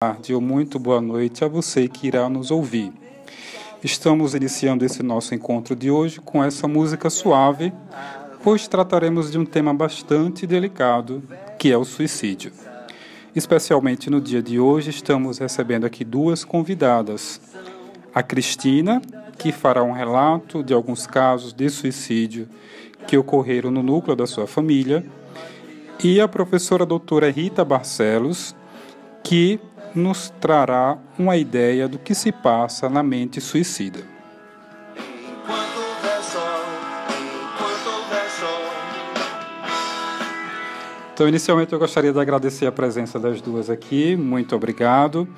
tarde ou muito boa noite a você que irá nos ouvir. Estamos iniciando esse nosso encontro de hoje com essa música suave, pois trataremos de um tema bastante delicado, que é o suicídio. Especialmente no dia de hoje, estamos recebendo aqui duas convidadas. A Cristina, que fará um relato de alguns casos de suicídio que ocorreram no núcleo da sua família, e a professora doutora Rita Barcelos, que nos trará uma ideia do que se passa na mente suicida. Então, inicialmente, eu gostaria de agradecer a presença das duas aqui, muito obrigado.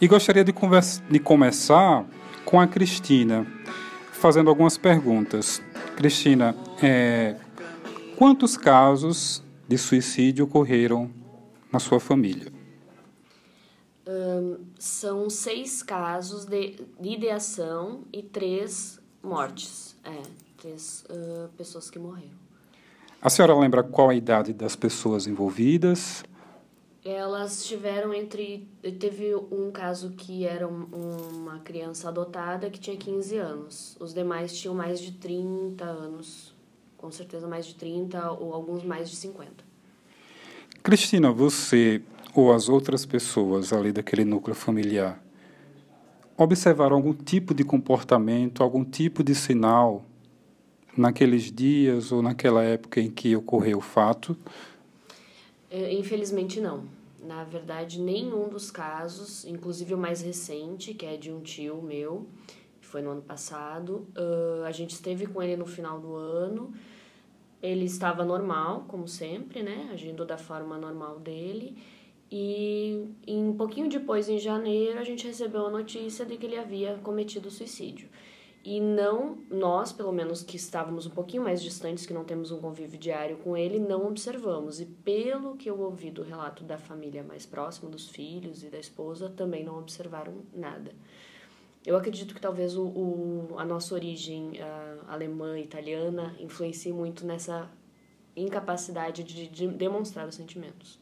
E gostaria de, de começar com a Cristina, fazendo algumas perguntas. Cristina, é, quantos casos de suicídio ocorreram na sua família? Um, são seis casos de, de, ideação e três mortes. É, três uh, pessoas que morreram. A senhora lembra qual a idade das pessoas envolvidas? Elas tiveram entre. Teve um caso que era uma criança adotada que tinha 15 anos. Os demais tinham mais de 30 anos. Com certeza mais de 30 ou alguns mais de 50. Cristina, você ou as outras pessoas ali daquele núcleo familiar observaram algum tipo de comportamento, algum tipo de sinal naqueles dias ou naquela época em que ocorreu o fato? É, infelizmente não. Na verdade, nenhum dos casos, inclusive o mais recente, que é de um tio meu, foi no ano passado, a gente esteve com ele no final do ano. Ele estava normal, como sempre, né? Agindo da forma normal dele. E um pouquinho depois, em janeiro, a gente recebeu a notícia de que ele havia cometido suicídio. E não, nós, pelo menos que estávamos um pouquinho mais distantes, que não temos um convívio diário com ele, não observamos. E pelo que eu ouvi do relato da família mais próxima, dos filhos e da esposa, também não observaram nada. Eu acredito que talvez o, o a nossa origem a, alemã, italiana, influencie muito nessa incapacidade de, de demonstrar os sentimentos.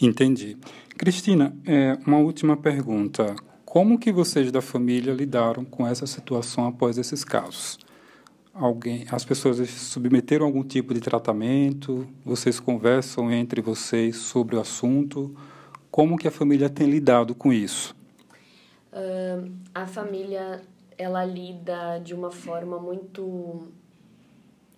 Entendi. Cristina, é, uma última pergunta. Como que vocês da família lidaram com essa situação após esses casos? Alguém, as pessoas submeteram algum tipo de tratamento? Vocês conversam entre vocês sobre o assunto? Como que a família tem lidado com isso? Uh, a família ela lida de uma forma muito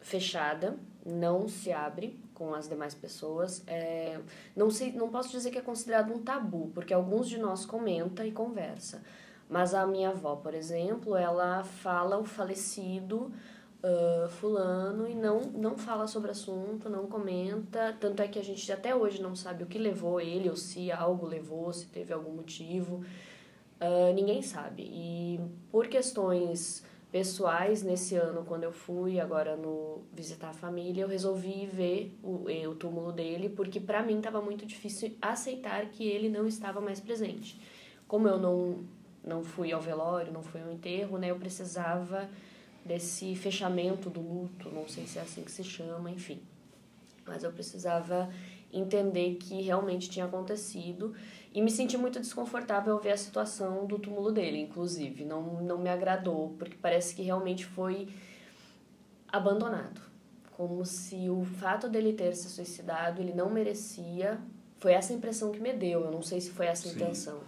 fechada, não se abre com as demais pessoas. É, não sei, não posso dizer que é considerado um tabu, porque alguns de nós comenta e conversa. Mas a minha avó, por exemplo, ela fala o falecido uh, fulano e não, não fala sobre o assunto, não comenta. Tanto é que a gente até hoje não sabe o que levou ele, ou se algo levou, se teve algum motivo. Uh, ninguém sabe. E por questões pessoais nesse ano quando eu fui agora no visitar a família eu resolvi ver o, o túmulo dele porque para mim estava muito difícil aceitar que ele não estava mais presente. Como eu não não fui ao velório não fui ao enterro né eu precisava desse fechamento do luto não sei se é assim que se chama enfim. Mas eu precisava entender que realmente tinha acontecido e me senti muito desconfortável ao ver a situação do túmulo dele, inclusive. Não, não me agradou, porque parece que realmente foi abandonado. Como se o fato dele ter se suicidado, ele não merecia. Foi essa impressão que me deu, eu não sei se foi essa a intenção.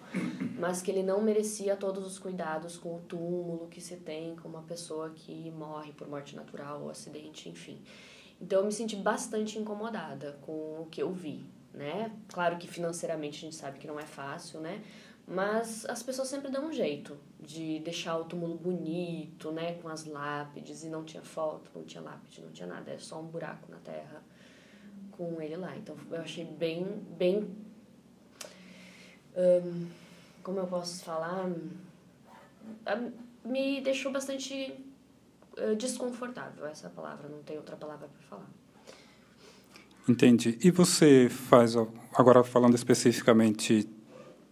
Mas que ele não merecia todos os cuidados com o túmulo que se tem com uma pessoa que morre por morte natural ou acidente, enfim. Então eu me senti bastante incomodada com o que eu vi né? Claro que financeiramente a gente sabe que não é fácil, né? Mas as pessoas sempre dão um jeito de deixar o túmulo bonito, né? Com as lápides, e não tinha foto, não tinha lápide, não tinha nada, é só um buraco na terra com ele lá. Então eu achei bem, bem. Um, como eu posso falar? Me deixou bastante desconfortável essa palavra, não tem outra palavra para falar. Entendi. E você faz, agora falando especificamente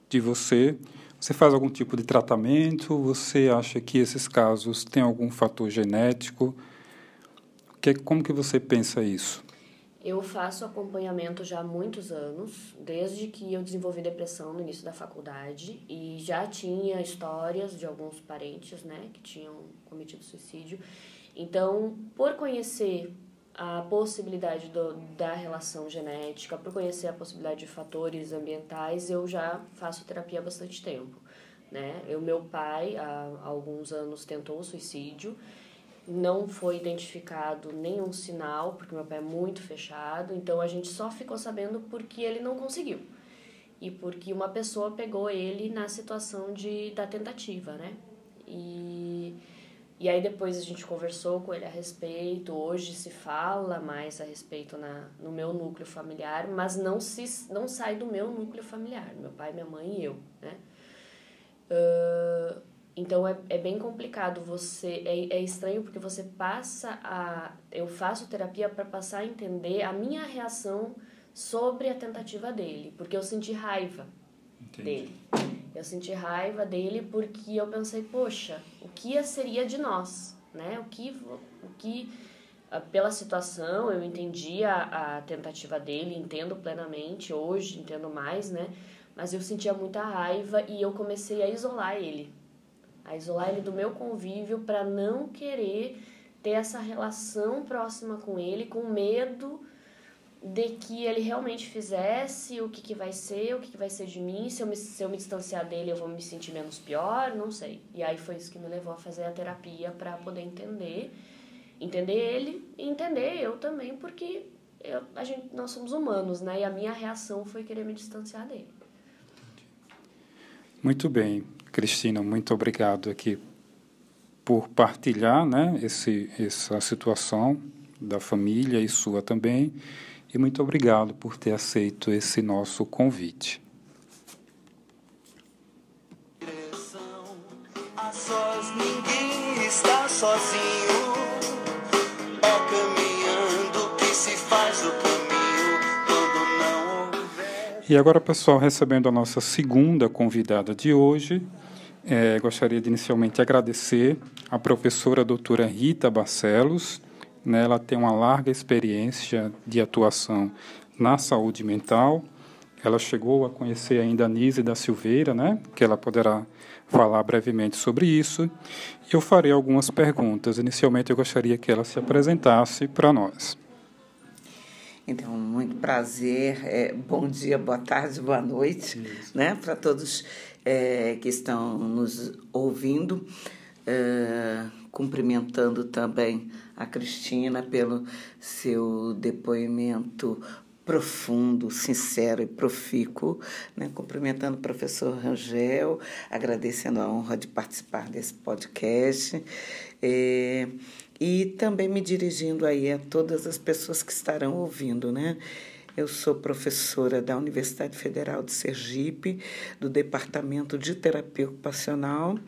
de você, você faz algum tipo de tratamento? Você acha que esses casos têm algum fator genético? Que, como que você pensa isso? Eu faço acompanhamento já há muitos anos, desde que eu desenvolvi depressão no início da faculdade e já tinha histórias de alguns parentes, né, que tinham cometido suicídio. Então, por conhecer a possibilidade do, da relação genética, por conhecer a possibilidade de fatores ambientais, eu já faço terapia há bastante tempo. Né? O meu pai, há alguns anos, tentou o suicídio, não foi identificado nenhum sinal, porque meu pai é muito fechado, então a gente só ficou sabendo porque ele não conseguiu. E porque uma pessoa pegou ele na situação de, da tentativa, né? E e aí depois a gente conversou com ele a respeito, hoje se fala mais a respeito na, no meu núcleo familiar, mas não, se, não sai do meu núcleo familiar, meu pai, minha mãe e eu, né? Uh, então é, é bem complicado você, é, é estranho porque você passa a... Eu faço terapia para passar a entender a minha reação sobre a tentativa dele, porque eu senti raiva Entendi. dele. Eu senti raiva dele porque eu pensei, poxa, o que seria de nós, né? O que, o que ah, pela situação, eu entendi a, a tentativa dele, entendo plenamente, hoje entendo mais, né? Mas eu sentia muita raiva e eu comecei a isolar ele. A isolar ele do meu convívio para não querer ter essa relação próxima com ele, com medo de que ele realmente fizesse o que, que vai ser, o que, que vai ser de mim, se eu, me, se eu me distanciar dele eu vou me sentir menos pior, não sei. E aí foi isso que me levou a fazer a terapia para poder entender, entender ele e entender eu também, porque eu, a gente, nós somos humanos, né? E a minha reação foi querer me distanciar dele. Muito bem, Cristina, muito obrigado aqui por partilhar, né, esse, essa situação da família e sua também e muito obrigado por ter aceito esse nosso convite. A sós ninguém está sozinho, E agora, pessoal, recebendo a nossa segunda convidada de hoje, é, gostaria de inicialmente agradecer a professora doutora Rita Barcelos, né, ela tem uma larga experiência de atuação na saúde mental. Ela chegou a conhecer ainda a Nise da Silveira, né, que ela poderá falar brevemente sobre isso. Eu farei algumas perguntas. Inicialmente, eu gostaria que ela se apresentasse para nós. Então, muito prazer, é, bom dia, boa tarde, boa noite, né, para todos é, que estão nos ouvindo, é, cumprimentando também a Cristina pelo seu depoimento profundo, sincero e profícuo, né? cumprimentando o professor Rangel, agradecendo a honra de participar desse podcast. É, e também me dirigindo aí a todas as pessoas que estarão ouvindo, né? Eu sou professora da Universidade Federal de Sergipe, do Departamento de Terapia Ocupacional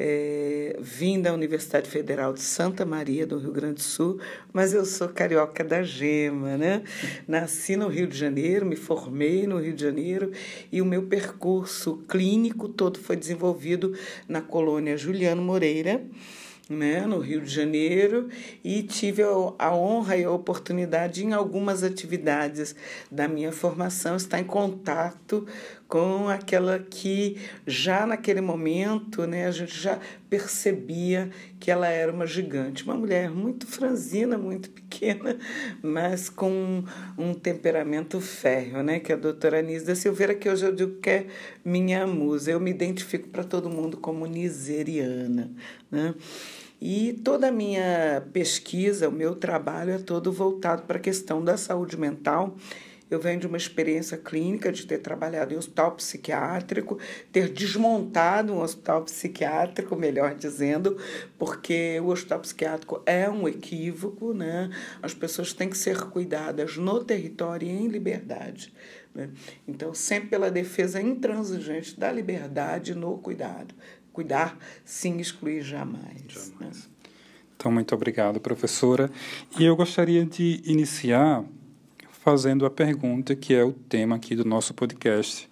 é, vim da Universidade Federal de Santa Maria, do Rio Grande do Sul, mas eu sou carioca da gema, né? Nasci no Rio de Janeiro, me formei no Rio de Janeiro e o meu percurso clínico todo foi desenvolvido na colônia Juliano Moreira, né, no Rio de Janeiro e tive a honra e a oportunidade em algumas atividades da minha formação estar em contato com aquela que já naquele momento, né, a gente já percebia que ela era uma gigante, uma mulher muito franzina, muito pequena, mas com um temperamento férreo, né, que é a doutora Anísia Silveira, que hoje eu digo que é minha musa. Eu me identifico para todo mundo como niseriana, né? E toda a minha pesquisa, o meu trabalho é todo voltado para a questão da saúde mental. Eu venho de uma experiência clínica de ter trabalhado em hospital psiquiátrico, ter desmontado um hospital psiquiátrico, melhor dizendo, porque o hospital psiquiátrico é um equívoco, né? As pessoas têm que ser cuidadas no território e em liberdade. Né? Então, sempre pela defesa intransigente da liberdade no cuidado cuidar sem excluir jamais. jamais. Né? Então, muito obrigado, professora. E eu gostaria de iniciar fazendo a pergunta que é o tema aqui do nosso podcast.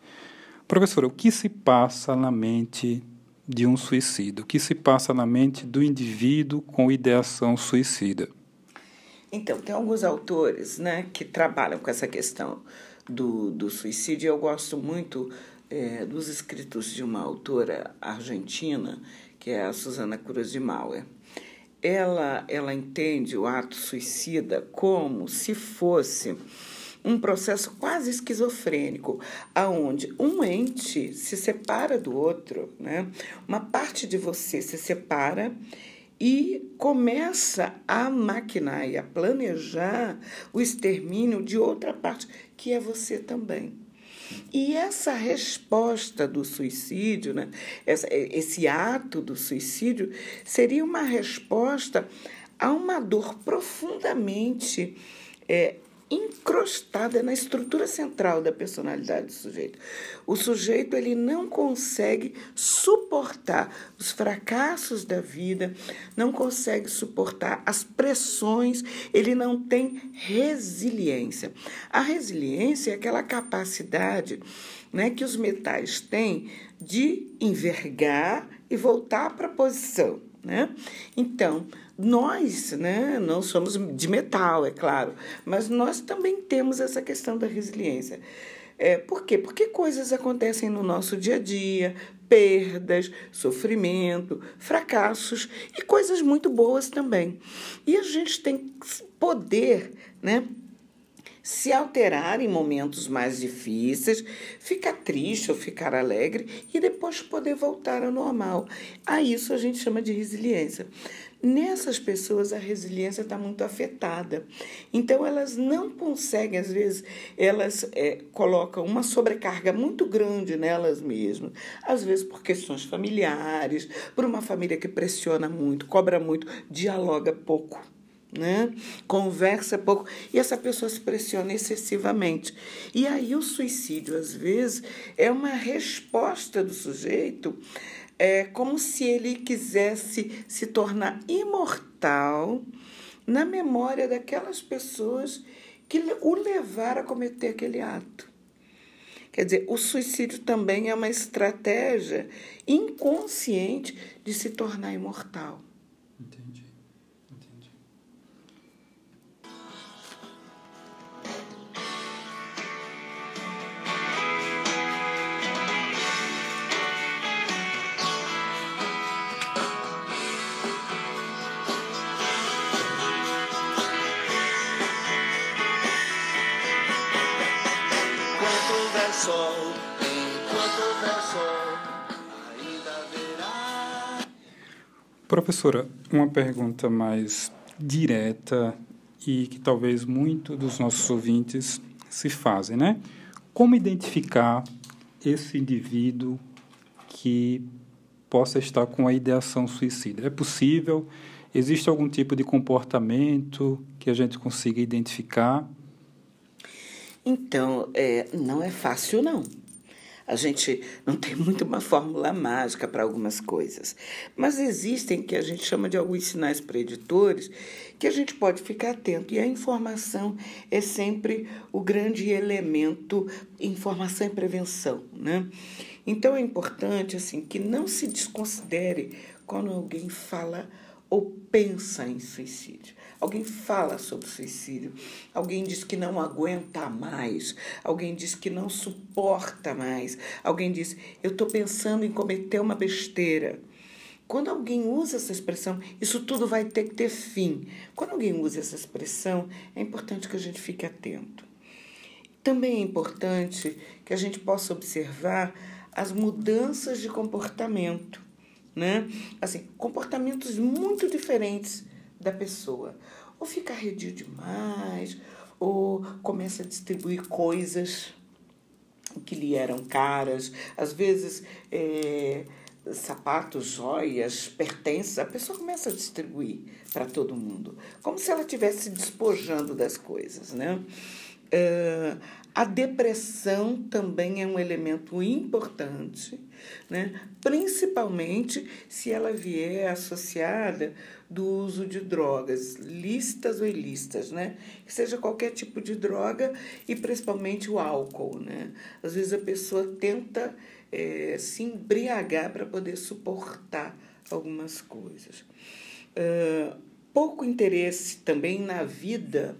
Professora, o que se passa na mente de um suicida? O que se passa na mente do indivíduo com ideação suicida? Então, tem alguns autores né, que trabalham com essa questão do, do suicídio. Eu gosto muito é, dos escritos de uma autora argentina, que é a Susana Cruz de Mauer. Ela, ela entende o ato suicida como se fosse um processo quase esquizofrênico, aonde um ente se separa do outro, né? Uma parte de você se separa e começa a maquinar e a planejar o extermínio de outra parte, que é você também. E essa resposta do suicídio, né, esse ato do suicídio, seria uma resposta a uma dor profundamente é, na estrutura central da personalidade do sujeito. O sujeito ele não consegue suportar os fracassos da vida, não consegue suportar as pressões, ele não tem resiliência. A resiliência é aquela capacidade né, que os metais têm de envergar e voltar para a posição. Né? Então, nós né, não somos de metal, é claro, mas nós também temos essa questão da resiliência. É, por quê? Porque coisas acontecem no nosso dia a dia, perdas, sofrimento, fracassos e coisas muito boas também. E a gente tem poder, né? Se alterar em momentos mais difíceis, ficar triste ou ficar alegre e depois poder voltar ao normal. A isso a gente chama de resiliência. Nessas pessoas, a resiliência está muito afetada. Então, elas não conseguem, às vezes, elas é, colocam uma sobrecarga muito grande nelas mesmas. Às vezes, por questões familiares, por uma família que pressiona muito, cobra muito, dialoga pouco. Né? Conversa pouco e essa pessoa se pressiona excessivamente. E aí o suicídio, às vezes, é uma resposta do sujeito é como se ele quisesse se tornar imortal na memória daquelas pessoas que o levaram a cometer aquele ato. Quer dizer, o suicídio também é uma estratégia inconsciente de se tornar imortal. Professora, uma pergunta mais direta e que talvez muito dos nossos ouvintes se fazem, né? Como identificar esse indivíduo que possa estar com a ideação suicida? É possível? Existe algum tipo de comportamento que a gente consiga identificar? Então, é, não é fácil, não. A gente não tem muito uma fórmula mágica para algumas coisas, mas existem que a gente chama de alguns sinais preditores que a gente pode ficar atento. E a informação é sempre o grande elemento, informação e prevenção, né? Então é importante assim que não se desconsidere quando alguém fala ou pensa em suicídio. Alguém fala sobre suicídio, alguém diz que não aguenta mais, alguém diz que não suporta mais, alguém diz: Eu estou pensando em cometer uma besteira. Quando alguém usa essa expressão, isso tudo vai ter que ter fim. Quando alguém usa essa expressão, é importante que a gente fique atento. Também é importante que a gente possa observar as mudanças de comportamento, né? Assim, comportamentos muito diferentes da pessoa. Ou fica arredio demais, ou começa a distribuir coisas que lhe eram caras, às vezes é, sapatos, joias, pertences, a pessoa começa a distribuir para todo mundo, como se ela estivesse despojando das coisas, né? Uh, a depressão também é um elemento importante, né? principalmente se ela vier associada do uso de drogas, listas ou ilícitas, né? Que seja qualquer tipo de droga e principalmente o álcool, né? Às vezes a pessoa tenta é, se embriagar para poder suportar algumas coisas. Uh, pouco interesse também na vida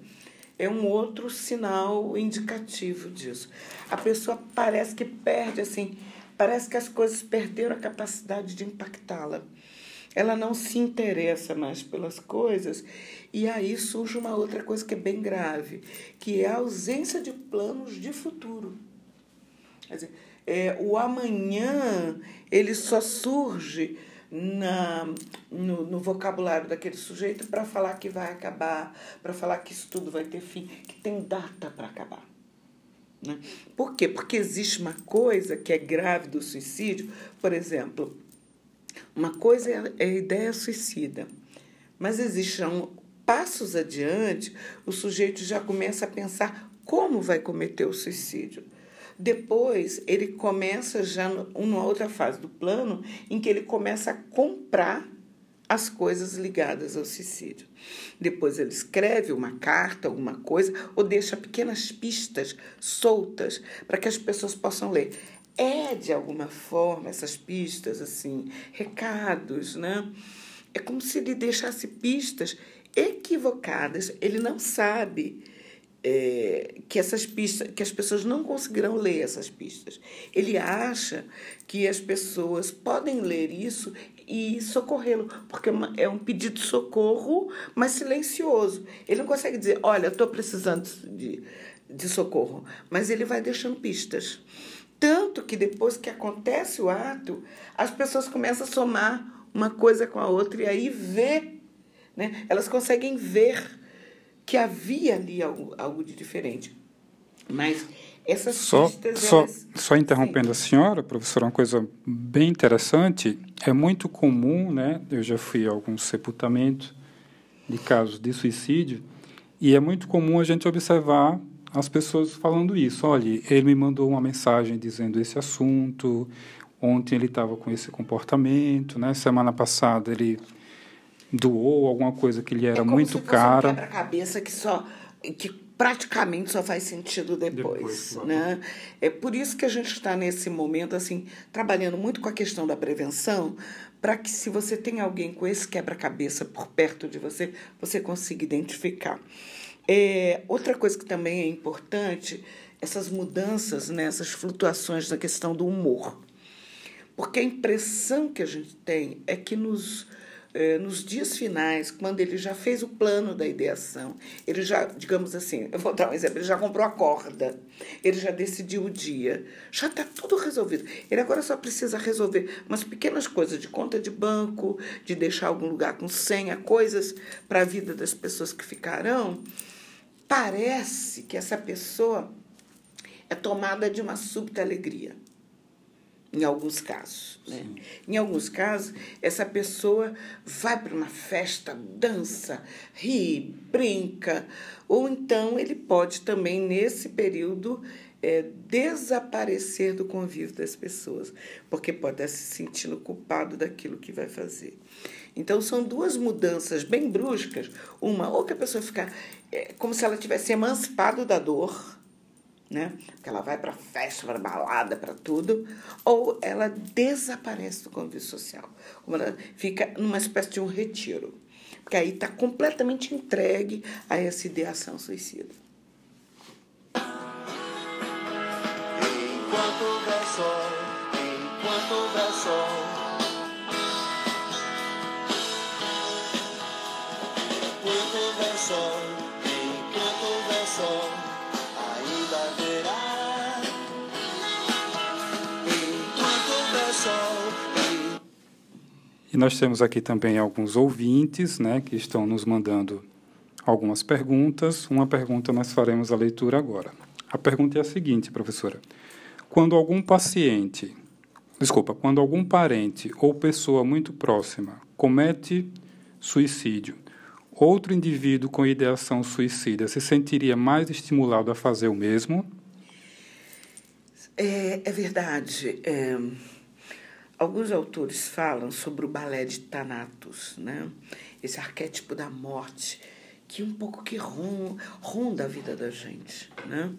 é um outro sinal indicativo disso. A pessoa parece que perde assim, parece que as coisas perderam a capacidade de impactá-la. Ela não se interessa mais pelas coisas e aí surge uma outra coisa que é bem grave, que é a ausência de planos de futuro. Quer dizer, é, o amanhã ele só surge na, no, no vocabulário daquele sujeito para falar que vai acabar, para falar que isso tudo vai ter fim, que tem data para acabar. Né? Por quê? Porque existe uma coisa que é grave do suicídio, por exemplo, uma coisa é a ideia suicida, mas existem passos adiante, o sujeito já começa a pensar como vai cometer o suicídio. Depois, ele começa já numa outra fase do plano, em que ele começa a comprar as coisas ligadas ao suicídio. Depois ele escreve uma carta, alguma coisa, ou deixa pequenas pistas soltas para que as pessoas possam ler. É, de alguma forma, essas pistas, assim, recados, né? É como se ele deixasse pistas equivocadas, ele não sabe é, que essas pistas, que as pessoas não conseguirão ler essas pistas. Ele acha que as pessoas podem ler isso e socorrê-lo, porque é, é um pedido de socorro, mas silencioso. Ele não consegue dizer, olha, estou precisando de, de socorro, mas ele vai deixando pistas. Tanto que depois que acontece o ato, as pessoas começam a somar uma coisa com a outra e aí vê, né? elas conseguem ver que havia ali algo, algo de diferente. Mas essas só, pistas... Só, elas... só interrompendo Sim. a senhora, professora, uma coisa bem interessante. É muito comum, né? Eu já fui a alguns sepultamentos de casos de suicídio e é muito comum a gente observar as pessoas falando isso. Olha, ele me mandou uma mensagem dizendo esse assunto. Ontem ele estava com esse comportamento, né? Semana passada ele doou alguma coisa que lhe era é muito cara. Um quebra-cabeça que só que praticamente só faz sentido depois, depois né? É por isso que a gente está nesse momento assim trabalhando muito com a questão da prevenção, para que se você tem alguém com esse quebra-cabeça por perto de você, você consiga identificar. É, outra coisa que também é importante, essas mudanças, né, essas flutuações na questão do humor. Porque a impressão que a gente tem é que nos é, nos dias finais, quando ele já fez o plano da ideação, ele já, digamos assim, eu vou dar um exemplo, ele já comprou a corda, ele já decidiu o dia, já está tudo resolvido. Ele agora só precisa resolver umas pequenas coisas de conta de banco, de deixar algum lugar com senha, coisas para a vida das pessoas que ficarão. Parece que essa pessoa é tomada de uma súbita alegria em alguns casos. Né? Em alguns casos, essa pessoa vai para uma festa, dança, ri, brinca, ou então ele pode também, nesse período, é, desaparecer do convívio das pessoas, porque pode estar se sentindo culpado daquilo que vai fazer. Então, são duas mudanças bem bruscas. Uma, ou que a pessoa fica é, como se ela tivesse emancipado da dor, né? Porque ela vai para festa, para balada, para tudo, ou ela desaparece do convívio social. Como ela fica numa espécie de um retiro. Porque aí está completamente entregue a essa ideação suicida. Enquanto houver sol, enquanto houver sol. Enquanto houver sol, E nós temos aqui também alguns ouvintes né, que estão nos mandando algumas perguntas. Uma pergunta nós faremos a leitura agora. A pergunta é a seguinte, professora: Quando algum paciente, desculpa, quando algum parente ou pessoa muito próxima comete suicídio, outro indivíduo com ideação suicida se sentiria mais estimulado a fazer o mesmo? É, é verdade. É Alguns autores falam sobre o balé de Thanatos, né? esse arquétipo da morte, que um pouco que ronda a vida da gente. Né?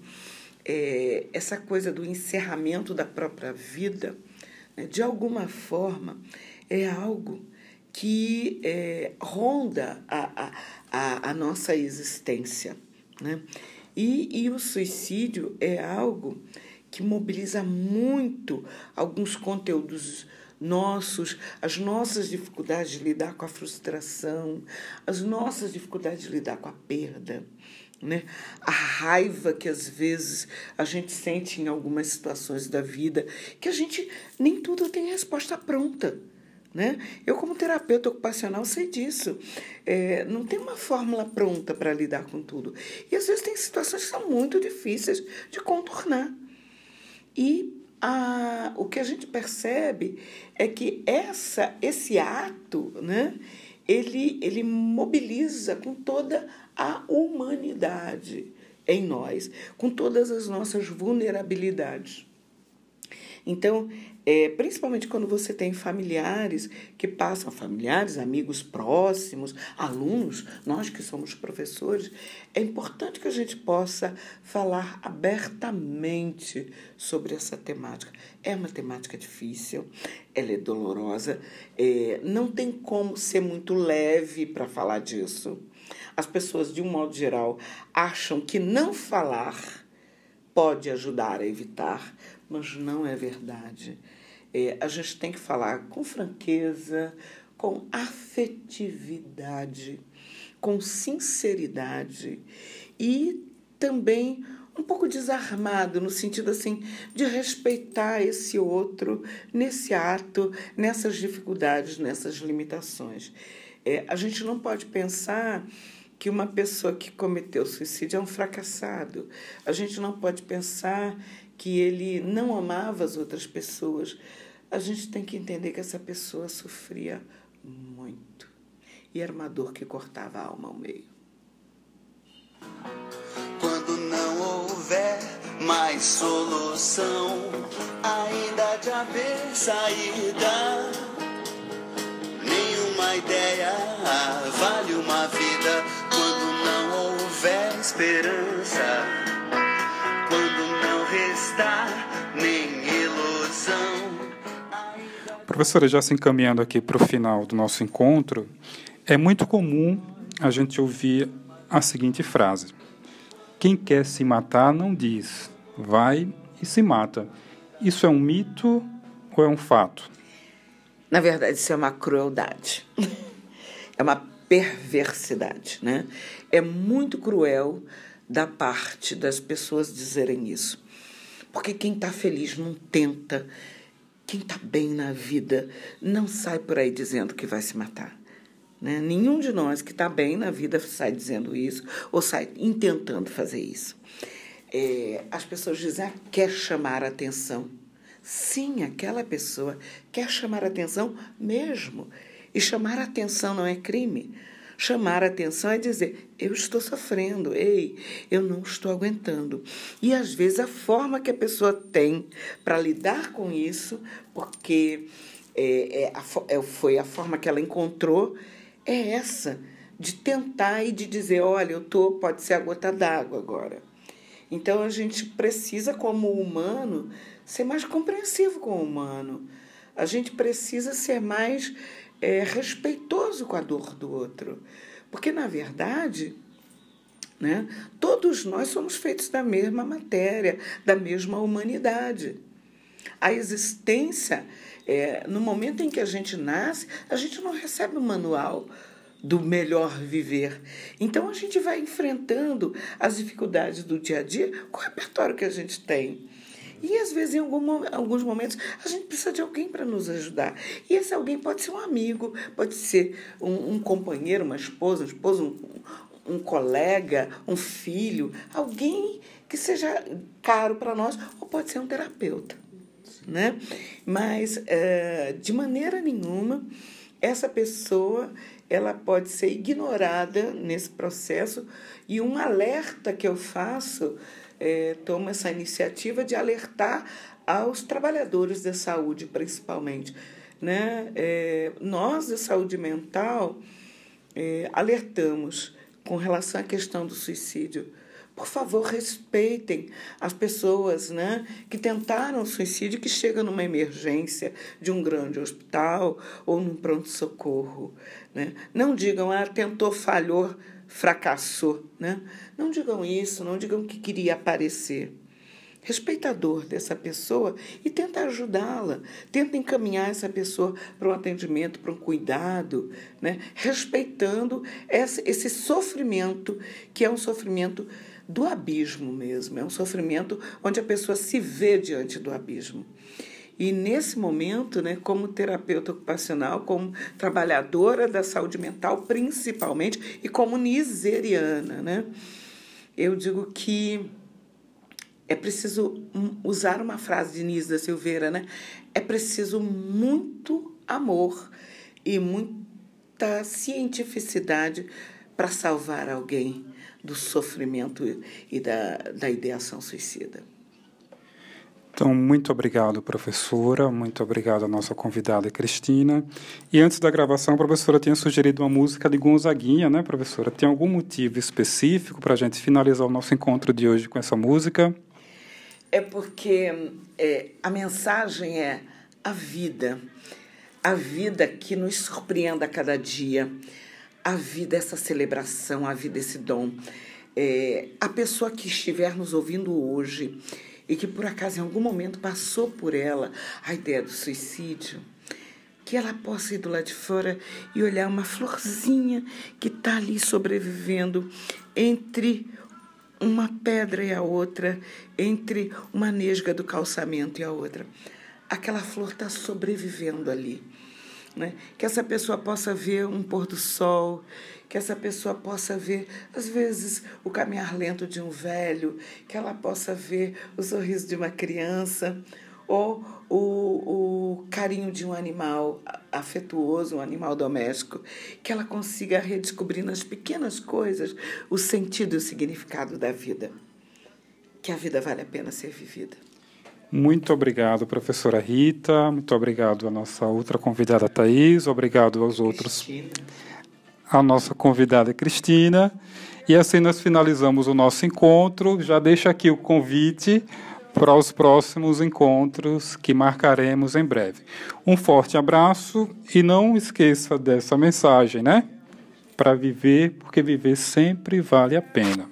É, essa coisa do encerramento da própria vida, né? de alguma forma, é algo que é, ronda a, a, a, nossa existência. Né? E, e o suicídio é algo que mobiliza muito alguns conteúdos nossos, as nossas dificuldades de lidar com a frustração, as nossas dificuldades de lidar com a perda, né? A raiva que às vezes a gente sente em algumas situações da vida, que a gente nem tudo tem resposta pronta. Né? Eu, como terapeuta ocupacional, sei disso. É, não tem uma fórmula pronta para lidar com tudo. E às vezes tem situações que são muito difíceis de contornar. E a, o que a gente percebe é que essa, esse ato, né, ele, ele mobiliza com toda a humanidade em nós, com todas as nossas vulnerabilidades. Então, é, principalmente quando você tem familiares que passam, familiares, amigos próximos, alunos, nós que somos professores, é importante que a gente possa falar abertamente sobre essa temática. É uma temática difícil, ela é dolorosa, é, não tem como ser muito leve para falar disso. As pessoas, de um modo geral, acham que não falar pode ajudar a evitar, mas não é verdade. É, a gente tem que falar com franqueza, com afetividade, com sinceridade e também um pouco desarmado, no sentido assim de respeitar esse outro nesse ato, nessas dificuldades, nessas limitações. É, a gente não pode pensar que uma pessoa que cometeu suicídio é um fracassado. A gente não pode pensar que ele não amava as outras pessoas, a gente tem que entender que essa pessoa sofria muito. E era uma dor que cortava a alma ao meio. Quando não houver mais solução, ainda de haver saída. Nenhuma ideia vale uma vida quando não houver esperança. Professora, já se encaminhando aqui para o final do nosso encontro, é muito comum a gente ouvir a seguinte frase: Quem quer se matar não diz, vai e se mata. Isso é um mito ou é um fato? Na verdade, isso é uma crueldade. É uma perversidade, né? É muito cruel da parte das pessoas dizerem isso. Porque quem está feliz não tenta quem está bem na vida não sai por aí dizendo que vai se matar. Né? Nenhum de nós que está bem na vida sai dizendo isso ou sai intentando fazer isso. É, as pessoas dizem, ah, quer chamar atenção. Sim, aquela pessoa quer chamar atenção mesmo. E chamar atenção não é crime. Chamar a atenção é dizer: eu estou sofrendo, ei, eu não estou aguentando. E às vezes a forma que a pessoa tem para lidar com isso, porque é, é, a, é, foi a forma que ela encontrou, é essa, de tentar e de dizer: olha, eu tô, pode ser a gota d'água agora. Então a gente precisa, como humano, ser mais compreensivo com o humano. A gente precisa ser mais é, respeitoso com a dor do outro. Porque, na verdade, né, todos nós somos feitos da mesma matéria, da mesma humanidade. A existência, é, no momento em que a gente nasce, a gente não recebe um manual do melhor viver. Então a gente vai enfrentando as dificuldades do dia a dia com o repertório que a gente tem. E às vezes, em algum, alguns momentos, a gente precisa de alguém para nos ajudar. E esse alguém pode ser um amigo, pode ser um, um companheiro, uma esposa, um esposo, um, um colega, um filho, alguém que seja caro para nós, ou pode ser um terapeuta. Né? Mas, é, de maneira nenhuma, essa pessoa ela pode ser ignorada nesse processo e um alerta que eu faço é, toma essa iniciativa de alertar aos trabalhadores da saúde, principalmente. Né? É, nós, da saúde mental, é, alertamos com relação à questão do suicídio, por favor, respeitem as pessoas né, que tentaram suicídio, que chegam numa emergência de um grande hospital ou num pronto-socorro. Né? Não digam, ah, tentou, falhou, fracassou. Né? Não digam isso, não digam que queria aparecer respeitador dessa pessoa e tenta ajudá-la, tenta encaminhar essa pessoa para um atendimento, para um cuidado, né? respeitando esse, sofrimento, que é um sofrimento do abismo mesmo, é um sofrimento onde a pessoa se vê diante do abismo. E nesse momento, né, como terapeuta ocupacional, como trabalhadora da saúde mental, principalmente, e como niseriana, né, eu digo que é preciso usar uma frase de Nis da Silveira, né? É preciso muito amor e muita cientificidade para salvar alguém do sofrimento e da, da ideação suicida. Então, muito obrigado, professora. Muito obrigado à nossa convidada Cristina. E antes da gravação, a professora tinha sugerido uma música de Gonzaguinha, né, professora? Tem algum motivo específico para a gente finalizar o nosso encontro de hoje com essa música? É porque é, a mensagem é a vida, a vida que nos surpreenda a cada dia, a vida essa celebração, a vida esse dom. É, a pessoa que estiver nos ouvindo hoje e que por acaso em algum momento passou por ela a ideia do suicídio, que ela possa ir do lado de fora e olhar uma florzinha que está ali sobrevivendo entre uma pedra e a outra, entre uma nesga do calçamento e a outra. Aquela flor está sobrevivendo ali. Né? Que essa pessoa possa ver um pôr do sol, que essa pessoa possa ver, às vezes, o caminhar lento de um velho, que ela possa ver o sorriso de uma criança, ou o, o carinho de um animal afetuoso, um animal doméstico, que ela consiga redescobrir nas pequenas coisas o sentido e o significado da vida. Que a vida vale a pena ser vivida. Muito obrigado, professora Rita. Muito obrigado à nossa outra convidada, Thais. Obrigado aos outros. Cristina. A nossa convidada, Cristina. E assim nós finalizamos o nosso encontro. Já deixo aqui o convite para os próximos encontros que marcaremos em breve. Um forte abraço e não esqueça dessa mensagem, né? Para viver, porque viver sempre vale a pena.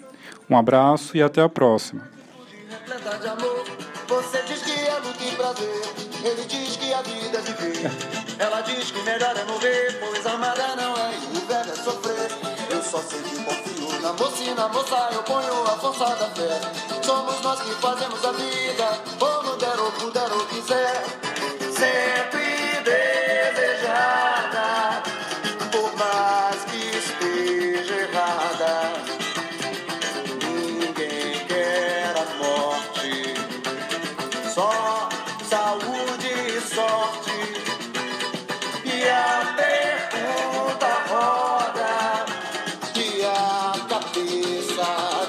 Um abraço e até a próxima. Moça eu ponho a força da fé. Somos nós que fazemos a vida, como der ou puder ou quiser. Ser